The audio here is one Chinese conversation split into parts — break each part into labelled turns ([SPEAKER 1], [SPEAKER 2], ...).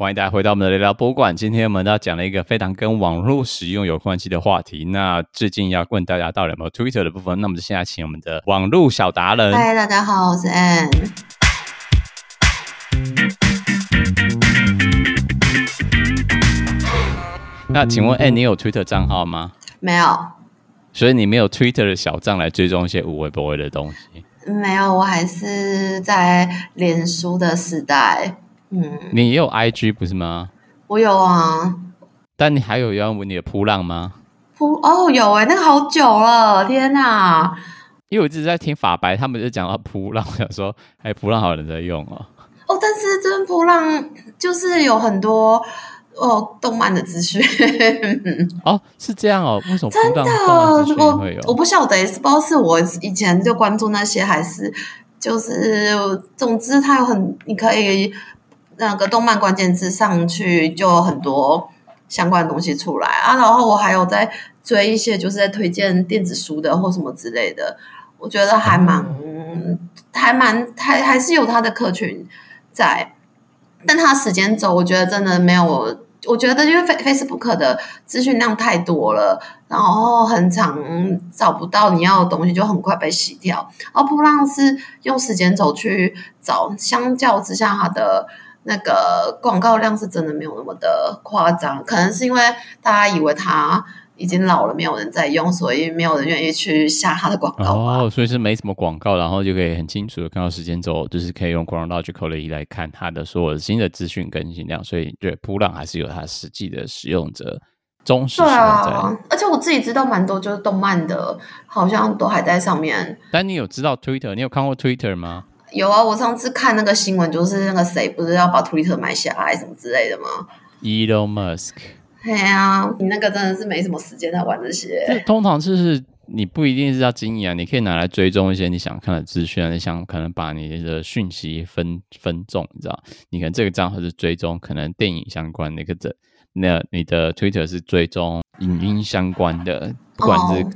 [SPEAKER 1] 欢迎大家回到我们的聊聊博物馆。今天我们要讲了一个非常跟网络使用有关系的话题。那最近要问大家到底有没有 Twitter 的部分，那么就现在请我们的网络小达人。
[SPEAKER 2] 嗨，大家好，我是 Ann。
[SPEAKER 1] 那请问 Ann，你有 Twitter 账号吗？
[SPEAKER 2] 没有。
[SPEAKER 1] 所以你没有 Twitter 的小账来追踪一些无微不微的东西？
[SPEAKER 2] 没有，我还是在脸书的时代。嗯，
[SPEAKER 1] 你也有 IG 不是吗？
[SPEAKER 2] 我有啊，
[SPEAKER 1] 但你还有要问你的扑浪吗？
[SPEAKER 2] 扑哦，有哎，那个好久了，天哪！
[SPEAKER 1] 因为我一直在听法白，他们就讲到扑浪，我想说，哎，扑浪好有人在用哦。
[SPEAKER 2] 哦，但是这扑浪就是有很多哦动漫的资讯。
[SPEAKER 1] 哦，是这样哦？为什么
[SPEAKER 2] 真的？我我不晓得，不知道是我以前就关注那些，还是就是总之它有很你可以。那个动漫关键字上去就有很多相关的东西出来啊，然后我还有在追一些就是在推荐电子书的或什么之类的，我觉得还蛮、嗯、还蛮还还是有它的客群在，但它时间轴我觉得真的没有，我觉得因为 Facebook 的资讯量太多了，然后很长找不到你要的东西，就很快被洗掉。而噗浪是用时间轴去找，相较之下它的。那个广告量是真的没有那么的夸张，可能是因为大家以为它已经老了，没有人在用，所以没有人愿意去下它的广告。
[SPEAKER 1] 哦，所以是没什么广告，然后就可以很清楚的看到时间轴，就是可以用 chronological 的来看它的所有的新的资讯更新量。所以对，扑浪还是有它实际的使用者忠实使用者。对啊，
[SPEAKER 2] 而且我自己知道蛮多，就是动漫的，好像都还在上面。
[SPEAKER 1] 但你有知道 Twitter？你有看过 Twitter 吗？
[SPEAKER 2] 有啊，我上次看那个新闻，就是那个谁不是要把 Twitter 买下来什么之类的吗
[SPEAKER 1] ？Elon Musk。
[SPEAKER 2] 对啊，你那个真的是没什么时间在玩这些。
[SPEAKER 1] 这通常就是你不一定是要经营啊，你可以拿来追踪一些你想看的资讯啊，你想可能把你的讯息分分众，你知道？你可能这个账号是追踪可能电影相关的，一个这那你的 Twitter 是追踪影音相关的，不管是、oh.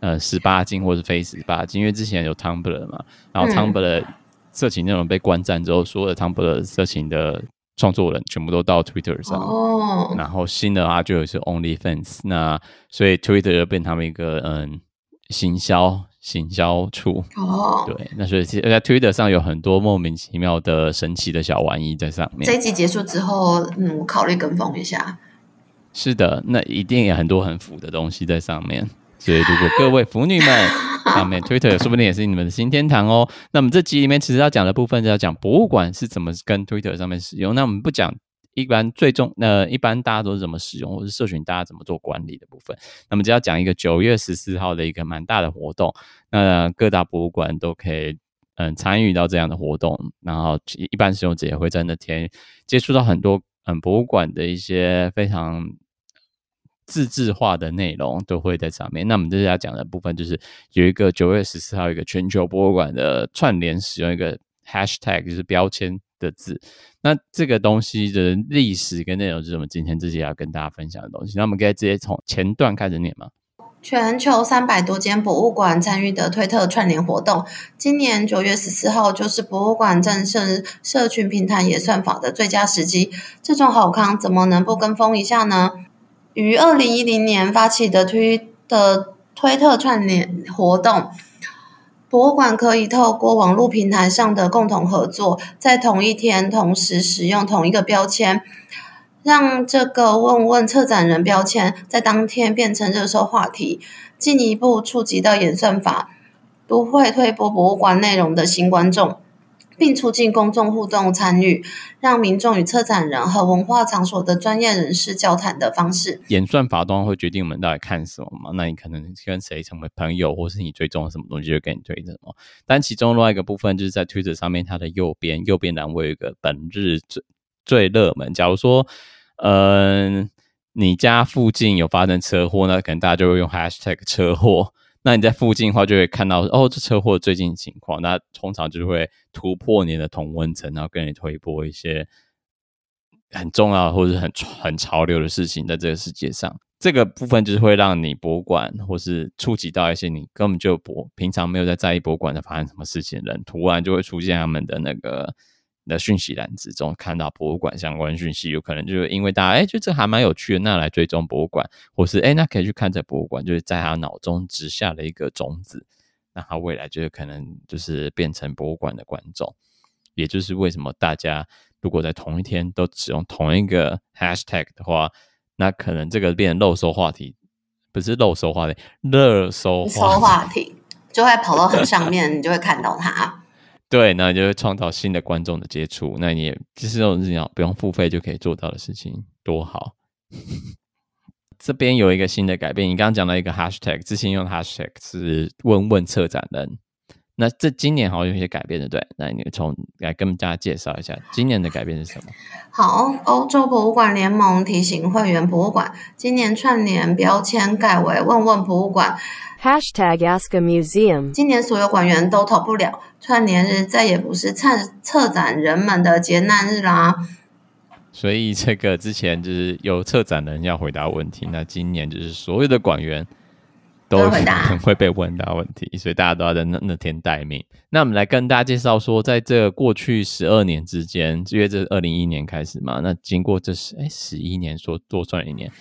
[SPEAKER 1] 呃十八禁或是非十八禁，因为之前有 Tumblr 嘛，然后 Tumblr、嗯。色情内容被关站之后，所有的 Tumblr 色情的创作人全部都到 Twitter 上。哦。然后新的啊，就有是 OnlyFans，那所以 Twitter 就变成他们一个嗯行销行销处。哦。对，那所以在 Twitter 上有很多莫名其妙的神奇的小玩意在上面。
[SPEAKER 2] 这一集结束之后，嗯，我考虑跟风一下。
[SPEAKER 1] 是的，那一定有很多很腐的东西在上面。所以，如果各位 腐女们 上面 Twitter 说不定也是你们的新天堂哦。那么这集里面其实要讲的部分，就要讲博物馆是怎么跟 Twitter 上面使用。那我们不讲一般最终呃一般大家都是怎么使用，或是社群大家怎么做管理的部分。那么就要讲一个九月十四号的一个蛮大的活动。那各大博物馆都可以嗯参与到这样的活动，然后一般使用者也会在那天接触到很多嗯博物馆的一些非常。自制化的内容都会在上面。那我们这次要讲的部分，就是有一个九月十四号一个全球博物馆的串联，使用一个 hashtag，就是标签的字。那这个东西的历史跟内容，就是我们今天自己要跟大家分享的东西。那我们可以直接从前段开始念吗？
[SPEAKER 2] 全球三百多间博物馆参与的推特串联活动，今年九月十四号就是博物馆战胜社群平台也算法的最佳时机。这种好康，怎么能不跟风一下呢？于二零一零年发起的推的推特串联活动，博物馆可以透过网络平台上的共同合作，在同一天同时使用同一个标签，让这个“问问策展人”标签在当天变成热搜话题，进一步触及到演算法不会推播博物馆内容的新观众。并促进公众互动参与，让民众与策展人和文化场所的专业人士交谈的方式。
[SPEAKER 1] 演算法当然会决定我们到底看什么嘛？那你可能跟谁成为朋友，或是你追踪什么东西，就给你推什么。但其中另外一个部分就是在 Twitter 上面，它的右边右边栏位有一个本日最最热门。假如说，嗯、呃，你家附近有发生车祸，那可能大家就会用 Hashtag 车祸。那你在附近的话，就会看到哦，这车祸最近情况。那通常就会突破你的同温层，然后跟你推播一些很重要或者是很很潮流的事情，在这个世界上，这个部分就是会让你博物馆或是触及到一些你根本就博平常没有在在意博物馆的发生什么事情的人，突然就会出现他们的那个的讯息栏之中看到博物馆相关讯息，有可能就是因为大家哎，就这还蛮有趣的，那来追踪博物馆，或是哎，那可以去看这博物馆，就是在他脑中植下了一个种子，那他未来就是可能就是变成博物馆的观众，也就是为什么大家如果在同一天都使用同一个 hashtag 的话，那可能这个变成热搜话题，不是热搜话题，热搜
[SPEAKER 2] 话题就会跑到很上面，你就会看到它。
[SPEAKER 1] 对，那就会创造新的观众的接触，那你也就是这种日常不用付费就可以做到的事情，多好！这边有一个新的改变，你刚刚讲到一个 hashtag，之前用 hashtag 是问问策展人，那这今年好像有一些改变的，对？那你从来跟大家介绍一下今年的改变是什么？
[SPEAKER 2] 好，欧洲博物馆联盟提醒会员博物馆，今年串联标签改为问问博物馆。
[SPEAKER 3] Hashtag Ask a Museum。
[SPEAKER 2] 今年所有馆员都逃不了，串联日再也不是策策展人们的劫难日啦。
[SPEAKER 1] 所以这个之前就是有策展人要回答问题，那今年就是所有的馆员都可能会被问到问题，所以大家都要在那那天待命。那我们来跟大家介绍说，在这过去十二年之间，因为这是二零一一年开始嘛，那经过这十哎十一年，说多算一年。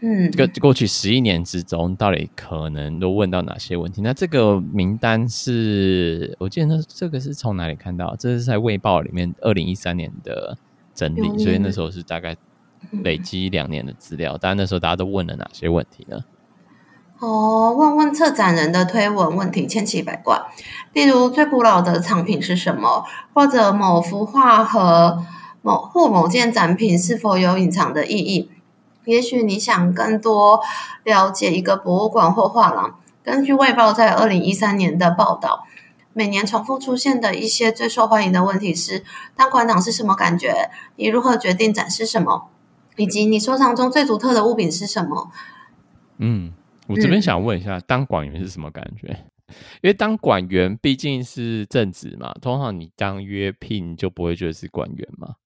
[SPEAKER 1] 嗯，这个过去十一年之中，到底可能都问到哪些问题？那这个名单是我记得那这个是从哪里看到？这是在《卫报》里面二零一三年的整理，所以那时候是大概累积两年的资料。当然那时候大家都问了哪些问题呢？
[SPEAKER 2] 哦，问问策展人的推文问题千奇百怪，例如最古老的藏品是什么，或者某幅画和某或某件展品是否有隐藏的意义。也许你想更多了解一个博物馆或画廊。根据《卫报》在二零一三年的报道，每年重复出现的一些最受欢迎的问题是：当馆长是什么感觉？你如何决定展示什么？以及你收藏中最独特的物品是什么？
[SPEAKER 1] 嗯，我这边想问一下，嗯、当管员是什么感觉？因为当管员毕竟是正职嘛，通常你当约聘就不会觉得是管员嘛。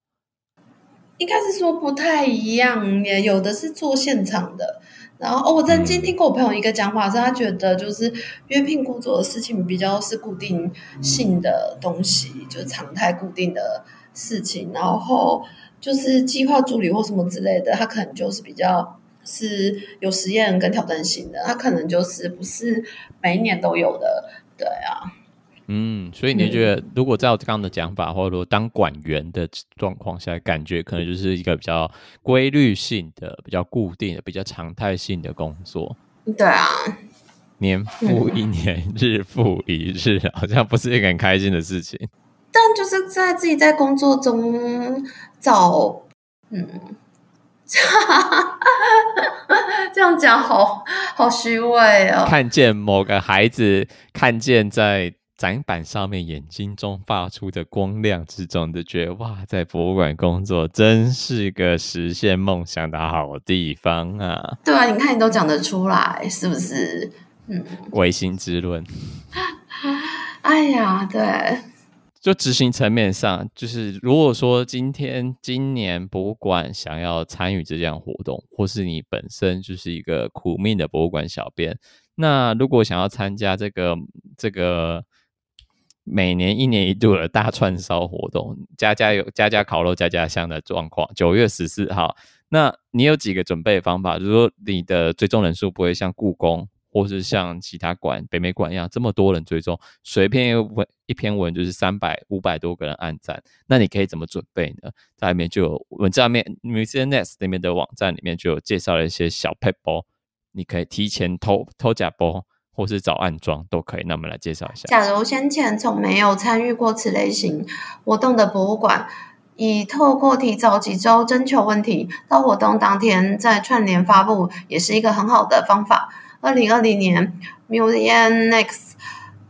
[SPEAKER 2] 应该是说不太一样，也有的是做现场的。然后哦，我曾经听过我朋友一个讲法，是他觉得就是约聘工作的事情比较是固定性的东西，就是常态固定的事情。然后就是计划助理或什么之类的，他可能就是比较是有实验跟挑战性的，它可能就是不是每一年都有的。对啊。
[SPEAKER 1] 嗯，所以你觉得，如果照刚刚的讲法，或者说当管员的状况下，感觉可能就是一个比较规律性的、比较固定的、比较常态性的工作。
[SPEAKER 2] 对啊，
[SPEAKER 1] 年复一年，嗯、日复一日，好像不是一个很开心的事情。
[SPEAKER 2] 但就是在自己在工作中找，嗯，这样讲好好虚伪哦。
[SPEAKER 1] 看见某个孩子，看见在。展板上面眼睛中发出的光亮之中，就觉得哇，在博物馆工作真是个实现梦想的好地方啊！
[SPEAKER 2] 对啊，你看你都讲得出来，是不是？嗯，
[SPEAKER 1] 唯心之论。
[SPEAKER 2] 哎呀，对，
[SPEAKER 1] 就执行层面上，就是如果说今天今年博物馆想要参与这项活动，或是你本身就是一个苦命的博物馆小编，那如果想要参加这个这个。每年一年一度的大串烧活动，家家有家家烤肉家家香的状况。九月十四号，那你有几个准备方法？就是说，你的追踪人数不会像故宫或是像其他馆、北美馆一样这么多人追踪，随便一文一篇文就是三百、五百多个人按赞。那你可以怎么准备呢？在里面就有文章面，MuseumNext 里面的网站里面就有介绍了一些小撇步，你可以提前偷偷假包。或是找暗装都可以，那我们来介绍一下。
[SPEAKER 2] 假如先前从没有参与过此类型活动的博物馆，以透过提早几周征求问题，到活动当天再串联发布，也是一个很好的方法。二零二零年，MuseumNext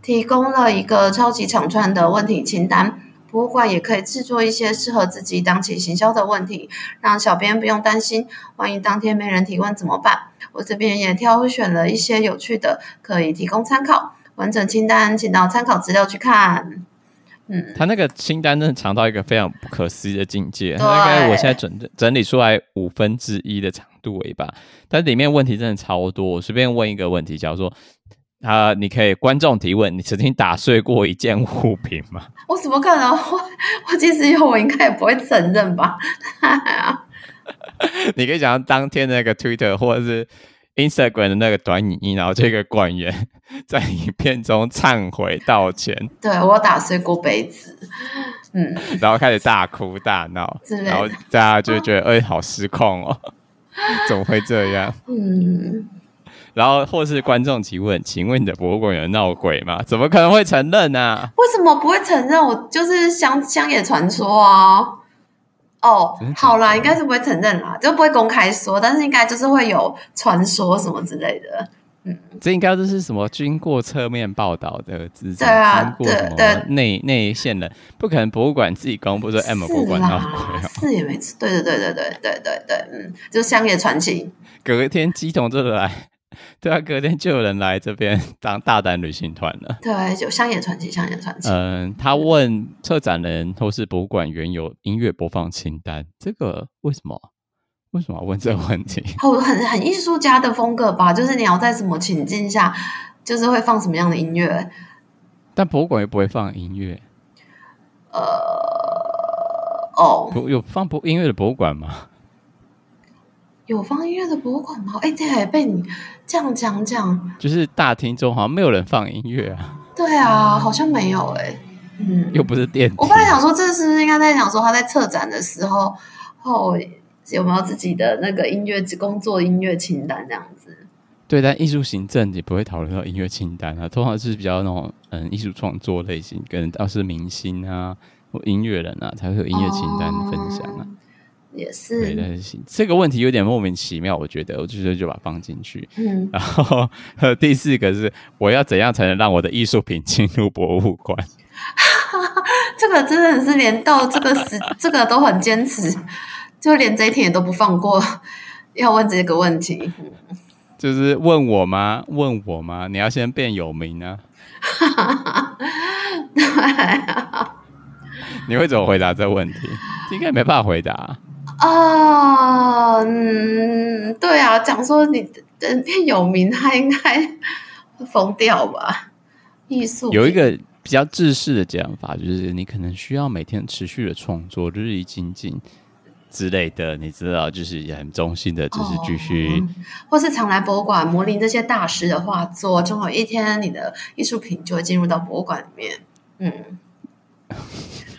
[SPEAKER 2] 提供了一个超级长串的问题清单。博物馆也可以制作一些适合自己当期行销的问题，让小编不用担心，万一当天没人提问怎么办？我这边也挑选了一些有趣的，可以提供参考。完整清单，请到参考资料去看。嗯，
[SPEAKER 1] 他那个清单真的长到一个非常不可思议的境界，大概我现在整整理出来五分之一的长度尾巴，但里面问题真的超多。我随便问一个问题，假如说。他，你可以观众提问，你曾经打碎过一件物品吗？
[SPEAKER 2] 我怎么可能？我我即使有，我应该也不会承认吧？
[SPEAKER 1] 你可以讲当天那个 Twitter 或者是 Instagram 的那个短影音，然后这个管员 在影片中忏悔道歉。
[SPEAKER 2] 对，我打碎过杯子，嗯，
[SPEAKER 1] 然后开始大哭大闹，然后大家就觉得哎、欸，好失控哦，怎么会这样？嗯。然后或是观众提问，请问你的博物馆有闹鬼吗？怎么可能会承认呢、啊？
[SPEAKER 2] 为什么不会承认？我就是乡乡野传说啊。哦，好啦，应该是不会承认啦，就不会公开说，但是应该就是会有传说什么之类的。嗯，
[SPEAKER 1] 这应该都是什么经过侧面报道的资料？
[SPEAKER 2] 对啊，
[SPEAKER 1] 经过什么内内线的，不可能博物馆自己公布说 M 博物馆闹鬼、喔，
[SPEAKER 2] 是也没错。对对对对对对对对，嗯，就乡野传奇。
[SPEAKER 1] 隔天乩童就来。对啊，隔天就有人来这边当大胆旅行团了。
[SPEAKER 2] 对，就乡野传奇，乡野传奇。
[SPEAKER 1] 嗯，他问策展人或是博物馆原有音乐播放清单，这个为什么？为什么要问这个问题？
[SPEAKER 2] 很很很艺术家的风格吧，就是你要在什么情境下，就是会放什么样的音乐。
[SPEAKER 1] 但博物馆又不会放音乐。
[SPEAKER 2] 呃，哦，
[SPEAKER 1] 有有放博音乐的博物馆吗？
[SPEAKER 2] 有放音乐的博物馆吗？哎、欸，这还被你这样讲讲，
[SPEAKER 1] 就是大厅中好像没有人放音乐啊。
[SPEAKER 2] 对啊，好像没有哎、欸。嗯，
[SPEAKER 1] 又不是电梯。
[SPEAKER 2] 我本来想说，这是不是应该在讲说他在策展的时候后有没有自己的那个音乐工作音乐清单这样子？
[SPEAKER 1] 对，但艺术行政也不会讨论到音乐清单啊，通常是比较那种嗯艺术创作类型，跟要是明星啊或音乐人啊才会有音乐清单的分享啊。哦
[SPEAKER 2] 也是，对，
[SPEAKER 1] 但是这个问题有点莫名其妙，我觉得，我就觉得就把它放进去。嗯，然后第四个是，我要怎样才能让我的艺术品进入博物馆？
[SPEAKER 2] 这个真的是连到这个时，这个都很坚持，就连这一天也都不放过，要问这个问题。
[SPEAKER 1] 就是问我吗？问我吗？你要先变有名呢？对啊，你会怎么回答这个问题？应该没办法回答。
[SPEAKER 2] 啊、哦，嗯，对啊，讲说你人变有名，他应该疯掉吧？艺术
[SPEAKER 1] 有一个比较制式的讲法，就是你可能需要每天持续的创作，日益精进之类的，你知道，就是也很中性的，就是继续、哦，
[SPEAKER 2] 或是常来博物馆模拟这些大师的画作，终有一天你的艺术品就会进入到博物馆里面。嗯。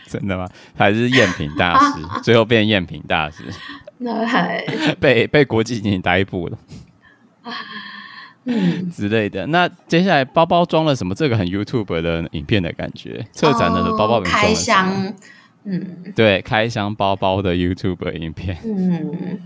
[SPEAKER 1] 真的吗？还是赝品大师，啊、最后变赝品大师，
[SPEAKER 2] 那还
[SPEAKER 1] 被被国际刑警逮捕了，
[SPEAKER 2] 嗯
[SPEAKER 1] 之类的。那接下来包包装了什么？这个很 YouTube 的影片的感觉，策展的包包里面装了
[SPEAKER 2] 开箱，嗯，
[SPEAKER 1] 对，开箱包包的 YouTube 影片，
[SPEAKER 2] 嗯。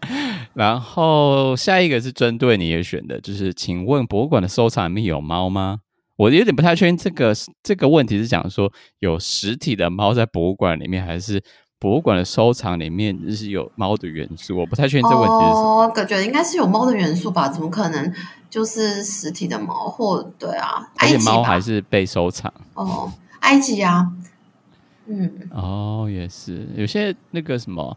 [SPEAKER 1] 然后下一个是针对你也选的，就是请问博物馆的收藏里面有猫吗？我有点不太确定这个这个问题是讲说有实体的猫在博物馆里面，还是博物馆的收藏里面就是有猫的元素？我不太确定这个问题是什么。
[SPEAKER 2] 我感觉应该是有猫的元素吧？怎么可能就是实体的猫？或对啊，
[SPEAKER 1] 而且猫还是被收藏
[SPEAKER 2] 哦，埃及啊，嗯，
[SPEAKER 1] 哦，也是有些那个什么，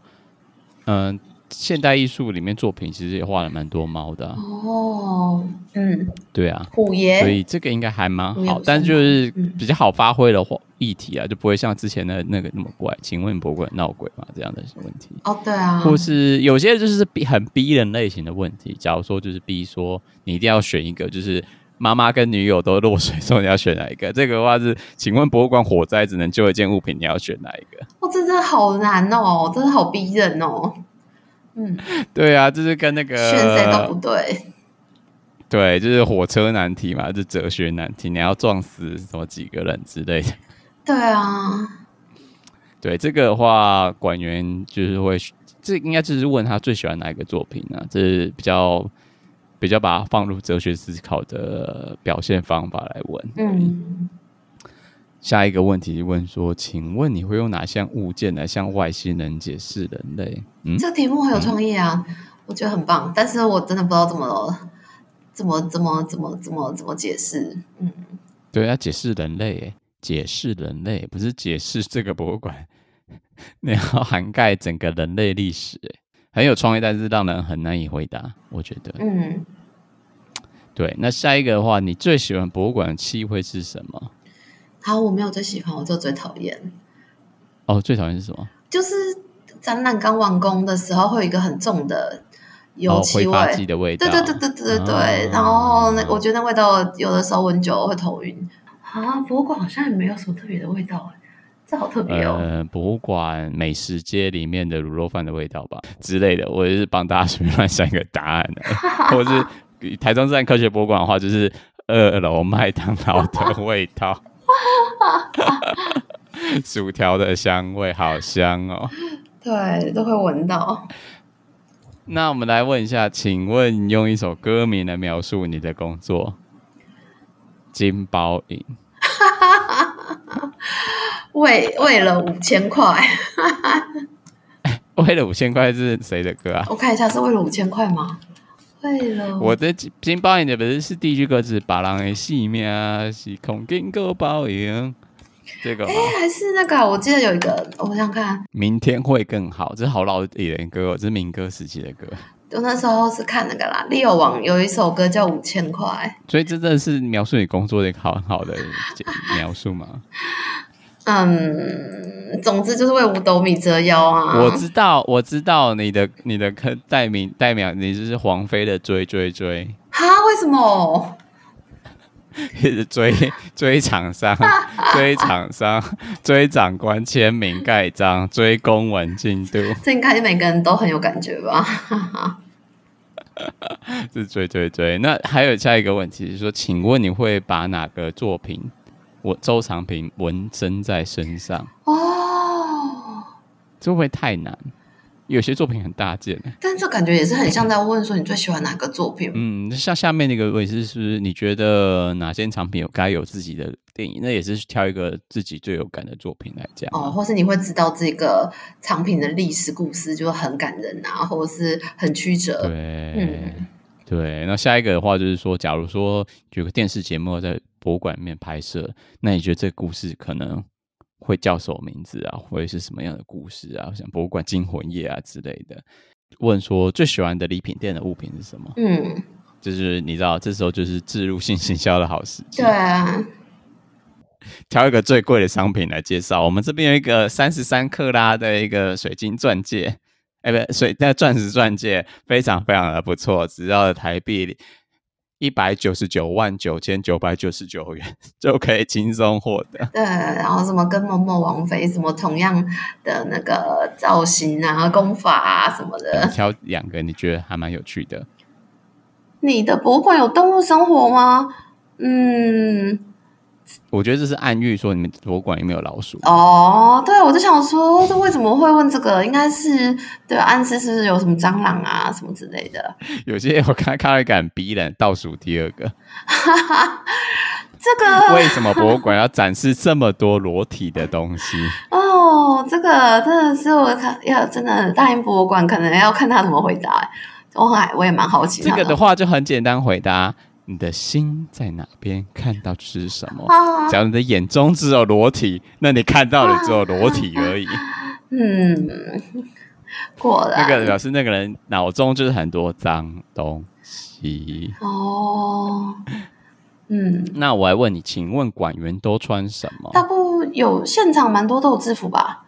[SPEAKER 1] 嗯、呃。现代艺术里面作品其实也画了蛮多猫的、啊、
[SPEAKER 2] 哦，嗯，
[SPEAKER 1] 对啊，
[SPEAKER 2] 虎爷，
[SPEAKER 1] 所以这个应该还蛮好，但就是比较好发挥的话议题啊，就不会像之前的那个那么怪。请问博物馆闹鬼吗？这样的问题
[SPEAKER 2] 哦，对啊，
[SPEAKER 1] 或是有些就是逼很逼人类型的问题，假如说就是逼说你一定要选一个，就是妈妈跟女友都落水，说你要选哪一个？这个的话是，请问博物馆火灾只能救一件物品，你要选哪一个？
[SPEAKER 2] 哦，这真的好难哦，真的好逼人哦。嗯，
[SPEAKER 1] 对啊，就是跟那个
[SPEAKER 2] 选谁都不对，
[SPEAKER 1] 对，就是火车难题嘛，就哲学难题，你要撞死什么几个人之类的。
[SPEAKER 2] 对啊，
[SPEAKER 1] 对这个的话，馆员就是会，这应该就是问他最喜欢哪一个作品、啊？这是比较比较把它放入哲学思考的表现方法来问。
[SPEAKER 2] 嗯。
[SPEAKER 1] 下一个问题问说，请问你会用哪项物件来向外星人解释人类？嗯，
[SPEAKER 2] 这个题目很有创意啊，嗯，我觉得很棒，但是我真的不知道怎么怎么怎么怎么怎么怎么解释。嗯，
[SPEAKER 1] 对，要解释人类，解释人类不是解释这个博物馆，你要涵盖整个人类历史，很有创意，但是让人很难以回答。我觉得，
[SPEAKER 2] 嗯。
[SPEAKER 1] 对，那下一个的话，你最喜欢博物馆的气味是什么？
[SPEAKER 2] 好，我没有最喜欢，我就最讨厌。
[SPEAKER 1] 哦，最讨厌是什么？
[SPEAKER 2] 就是展览刚完工的时候，会有一个很重的油漆味，
[SPEAKER 1] 挥发剂的味道。
[SPEAKER 2] 对对对对对对对。哦、然后那我觉得那味道有的时候闻久了会头晕。啊，博物馆好像也没有什么特别的味道，这好特别哦。
[SPEAKER 1] 呃，博物馆美食街里面的卤肉饭的味道吧之类的，我也是帮大家随便乱想一个答案的，或者是台中自然科学博物馆的话，就是二楼麦当劳的味道。薯条的香味好香哦！
[SPEAKER 2] 对，都会闻到。
[SPEAKER 1] 那我们来问一下，请问用一首歌名来描述你的工作？金包银。
[SPEAKER 2] 为为了五千块。
[SPEAKER 1] 为了五千块是谁的歌啊？
[SPEAKER 2] 我看一下，是为了五千块吗？为了
[SPEAKER 1] 我的金包银的不是是第一句歌词，把人的性命是空金够包赢。这个哎，
[SPEAKER 2] 还是那个？我记得有一个，我想想看，
[SPEAKER 1] 明天会更好。这是好老一点歌，这是民歌时期的歌。
[SPEAKER 2] 我那时候是看那个啦，Leo 王有一首歌叫《五千块》，
[SPEAKER 1] 所以这真的是描述你工作的一个好很好的描述吗？
[SPEAKER 2] 嗯，总之就是为五斗米折腰啊！
[SPEAKER 1] 我知道，我知道你的你的代名代表，你就是黄飞的追追追。
[SPEAKER 2] 哈？为什么？
[SPEAKER 1] 一 直追追厂商，追厂商，追长官签名盖章，追公文进度。
[SPEAKER 2] 这应该每个人都很有感觉吧？
[SPEAKER 1] 是追追追。那还有下一个问题是说，请问你会把哪个作品我周长平纹身在身上？哦，这会不会太难？有些作品很大件，
[SPEAKER 2] 但这感觉也是很像在问说你最喜欢哪个作品。
[SPEAKER 1] 嗯，像下面那个位置是，不是你觉得哪些藏品有该有自己的电影？那也是挑一个自己最有感的作品来讲。
[SPEAKER 2] 哦，或是你会知道这个藏品的历史故事就很感人啊，或者是很曲折。
[SPEAKER 1] 对，嗯、对。那下一个的话就是说，假如说有个电视节目在博物馆里面拍摄，那你觉得这个故事可能？会叫什么名字啊？或者是什么样的故事啊？像博物馆惊魂夜啊之类的。问说最喜欢的礼品店的物品是什么？嗯，就是你知道，这时候就是置入性行销的好时机。
[SPEAKER 2] 对啊，
[SPEAKER 1] 挑一个最贵的商品来介绍。我们这边有一个三十三克拉的一个水晶钻戒，哎，不，水那钻石钻戒非常非常的不错，只要台币。一百九十九万九千九百九十九元就可以轻松获得。
[SPEAKER 2] 对，然后什么跟某某王妃什么同样的那个造型啊、功法啊什么的。
[SPEAKER 1] 挑两个你觉得还蛮有趣的。
[SPEAKER 2] 你的博物馆有动物生活吗？嗯。
[SPEAKER 1] 我觉得这是暗喻说你们博物馆有没有老鼠
[SPEAKER 2] 哦？对，我就想说，这为什么会问这个？应该是对暗示是有什么蟑螂啊什么之类的。
[SPEAKER 1] 有些我看看了感逼人，倒数第二个。
[SPEAKER 2] 这个
[SPEAKER 1] 为什么博物馆要展示这么多裸体的东西？
[SPEAKER 2] 哦，这个真的是我看要真的大英博物馆，可能要看他怎么回答。我还我也蛮好奇。
[SPEAKER 1] 这个的话就很简单回答。你的心在哪边？看到的是什么？假如你的眼中只有裸体，那你看到的只有裸体而已。
[SPEAKER 2] 嗯，果然
[SPEAKER 1] 那个表示那个人脑中就是很多脏东西。
[SPEAKER 2] 哦，嗯，
[SPEAKER 1] 那我来问你，请问馆员都穿什么？
[SPEAKER 2] 大部有现场蛮多都有制服吧？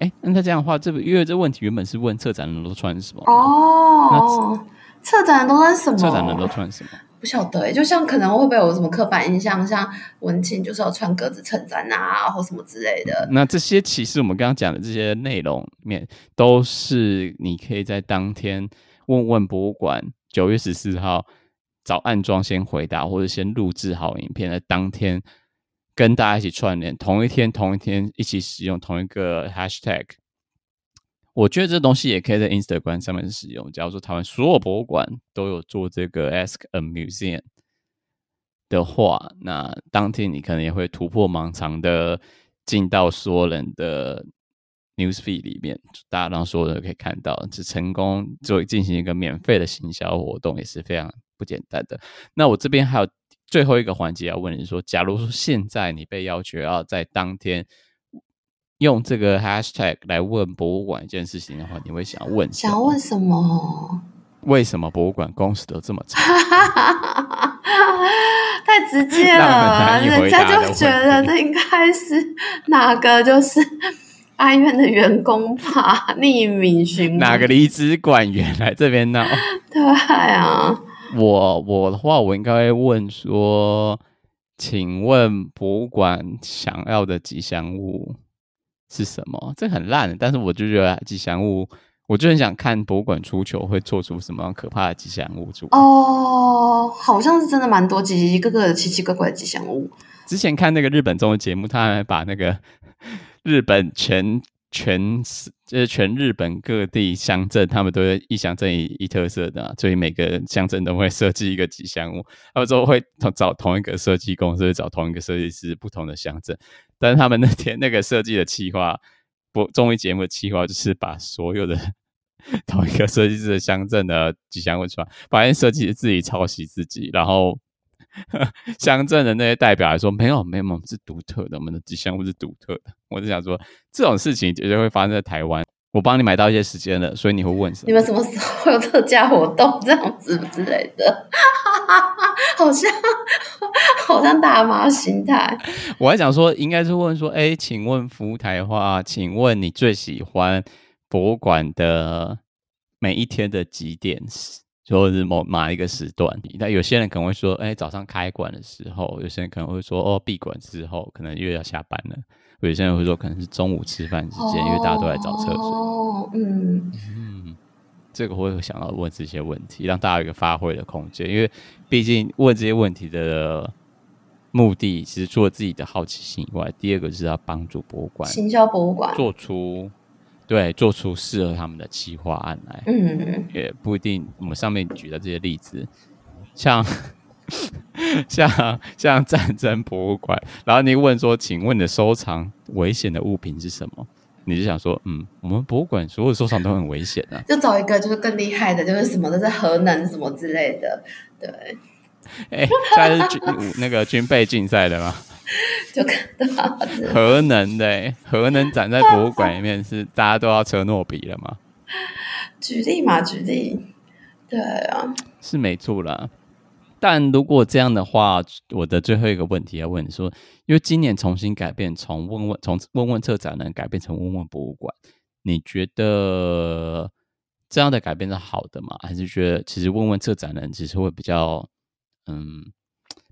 [SPEAKER 1] 哎，那他这样的话，这因为这问题原本是问策展人都穿什么？
[SPEAKER 2] 哦，策展人都穿什么？
[SPEAKER 1] 策展人都穿什么？
[SPEAKER 2] 不晓得，就像可能会不会有什么刻板印象，像文青就是要穿格子衬衫啊，或什么之类的。
[SPEAKER 1] 那这些其实我们刚刚讲的这些内容面，都是你可以在当天问问博物馆，九月十四号找暗装先回答，或者先录制好影片，在当天跟大家一起串联，同一天同一天一起使用同一个 hashtag。我觉得这东西也可以在 Instagram 上面使用。假如说台湾所有博物馆都有做这个 Ask a Museum 的话，那当天你可能也会突破盲肠的进到所有人的 Newsfeed 里面，大家让所有人都可以看到，是成功做进行一个免费的行销活动，也是非常不简单的。那我这边还有最后一个环节要问你说，假如说现在你被要求要在当天。用这个 hashtag 来问博物馆一件事情的话，你会想问？
[SPEAKER 2] 想问什么？
[SPEAKER 1] 为什么博物馆工时都这么长？
[SPEAKER 2] 太直接了，人家就觉得这应该是哪个就是 哀怨的员工吧？匿名询问
[SPEAKER 1] 哪个离职管员来这边闹？
[SPEAKER 2] 对啊，
[SPEAKER 1] 我我的话，我应该会问说，请问博物馆想要的吉祥物是什么？这很烂，但是我就觉得吉祥物。我就很想看博物馆出球会做出什么可怕的吉祥物出
[SPEAKER 2] 哦，好像是真的蛮多奇奇各个的奇奇怪怪的吉祥物。
[SPEAKER 1] 之前看那个日本综艺节目，他还把那个日本全全就是全日本各地乡镇，他们都是一乡镇一一特色的，所以每个乡镇都会 设计一个吉祥物，他们说会找同一个设计公司，找同一个设计师，不同的乡镇。但是他们那天 那个设计的企划。不综艺节目的企划就是把所有的 同一个设计师的乡镇的吉祥物出来，发现设计师自己抄袭自己，然后 乡镇的那些代表来说没有没有，我们是独特的，我们的吉祥物是独特的。我就想说，这种事情绝对会发生在台湾。我帮你买到一些时间了，所以你会问什么？
[SPEAKER 2] 你们什么时候有特价活动这样子之类的？好像好像大妈心态。
[SPEAKER 1] 我还想说，应该是问说，哎，请问服务台的话，请问你最喜欢博物馆的每一天的几点？就是某哪一个时段？那有些人可能会说，哎，早上开馆的时候；有些人可能会说，哦，闭馆之后，可能又要下班了。有些人会说，可能是中午吃饭时间，因为大家都来找厕所。
[SPEAKER 2] 哦，嗯
[SPEAKER 1] 嗯，这个我会想要问这些问题，让大家有一个发挥的空间。因为毕竟问这些问题的目的，其实除了自己的好奇心以外，第二个就是要帮助博物馆、
[SPEAKER 2] 行销博物馆
[SPEAKER 1] 做出对做出适合他们的企划案来。
[SPEAKER 2] 嗯，
[SPEAKER 1] 也不一定。我们上面举的这些例子，像。像像战争博物馆，然后你问说，请问你的收藏危险的物品是什么？你就想说，嗯，我们博物馆所有收藏都很危险啊。
[SPEAKER 2] 就找一个就是更厉害的，就是什么都是核能什么之类的，对。
[SPEAKER 1] 哎、欸，现在是军那个军备竞赛的吗？
[SPEAKER 2] 就看到
[SPEAKER 1] 核能的、欸，核能展在博物馆里面是大家都要车诺比了吗？
[SPEAKER 2] 举例嘛，举例，对啊，
[SPEAKER 1] 是没错啦。但如果这样的话，我的最后一个问题要问你说，因为今年重新改变，从问问从问问策展人改变成问问博物馆，你觉得这样的改变是好的吗？还是觉得其实问问策展人其实会比较嗯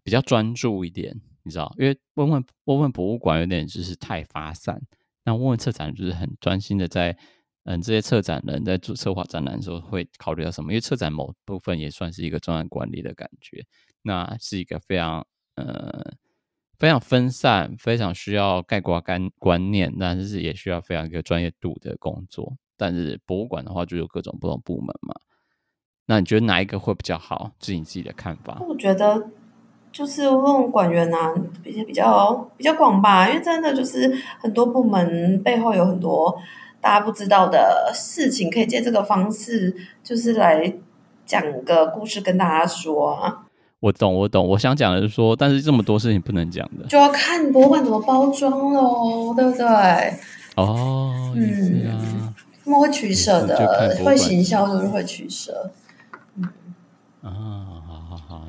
[SPEAKER 1] 比较专注一点？你知道，因为问问问问博物馆有点就是太发散，那问问策展就是很专心的在。嗯，这些策展人在做策划展览的时候会考虑到什么？因为策展某部分也算是一个专案管理的感觉，那是一个非常呃非常分散、非常需要概括观观念，但是也需要非常一个专业度的工作。但是博物馆的话，就有各种不同部门嘛。那你觉得哪一个会比较好？是你自己的看法？
[SPEAKER 2] 我觉得就是问管员啊，比较比较比较广吧，因为真的就是很多部门背后有很多。大家不知道的事情，可以借这个方式，就是来讲个故事跟大家说啊。
[SPEAKER 1] 我懂，我懂。我想讲的是说，但是这么多事情不能讲的，
[SPEAKER 2] 就要看博物馆怎么包装喽，对不对？
[SPEAKER 1] 哦，嗯，啊，
[SPEAKER 2] 他们会取舍的，会行销就是会取舍。嗯
[SPEAKER 1] 啊。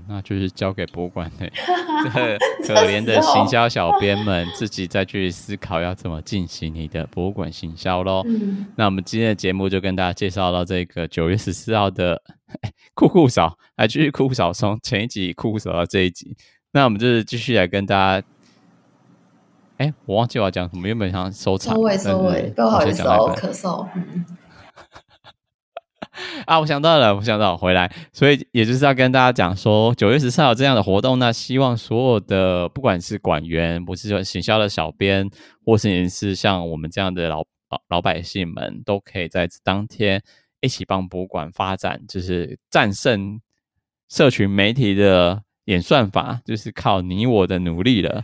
[SPEAKER 1] 那就是交给博物馆的 可怜的行销小编们自己再去思考要怎么进行你的博物馆行销喽。嗯、那我们今天的节目就跟大家介绍到这个九月十四号的酷酷嫂，来继续酷酷嫂，从前一集酷酷嫂到这一集。那我们就是继续来跟大家，哎，我忘记我要讲什么，原本想收场，收尾收尾，
[SPEAKER 2] 不好意思哦，咳嗽。嗯
[SPEAKER 1] 啊，我想到了，我想到了回来，所以也就是要跟大家讲说，九月十四号这样的活动，那希望所有的不管是馆员，不是说行销的小编，或是也是像我们这样的老老老百姓们，都可以在当天一起帮博物馆发展，就是战胜社群媒体的演算法，就是靠你我的努力了。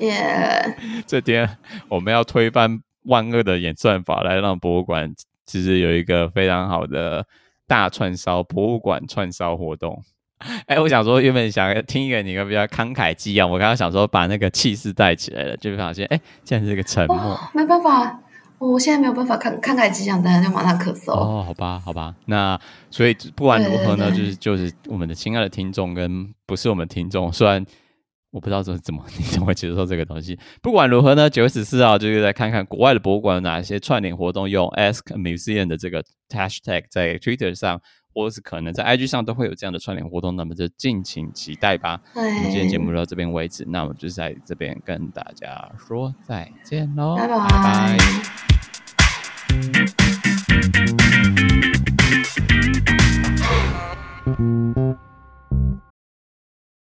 [SPEAKER 2] 耶！
[SPEAKER 1] 这天我们要推翻万恶的演算法，来让博物馆。其实有一个非常好的大串烧博物馆串烧活动，哎，我想说原本想听一个你个比较慷慨激昂，我刚刚想说把那个气势带起来了，就发现哎，现在是个沉默，
[SPEAKER 2] 没办法，我现在没有办法看看开机枪，等下就马上咳嗽。
[SPEAKER 1] 哦，好吧，好吧，那所以不管如何呢，就是就是我们的亲爱的听众跟不是我们的听众，虽然我不知道怎么 你怎么会接受这个东西。不管如何呢，九月十四号就是再看看国外的博物馆有哪些串联活动，用 Ask Museum 的这个 Hashtag 在 Twitter 上，或是可能在 IG 上都会有这样的串联活动，那么就敬请期待吧。我们今天节目到这边为止，那我们就在这边跟大家说再见喽，拜拜。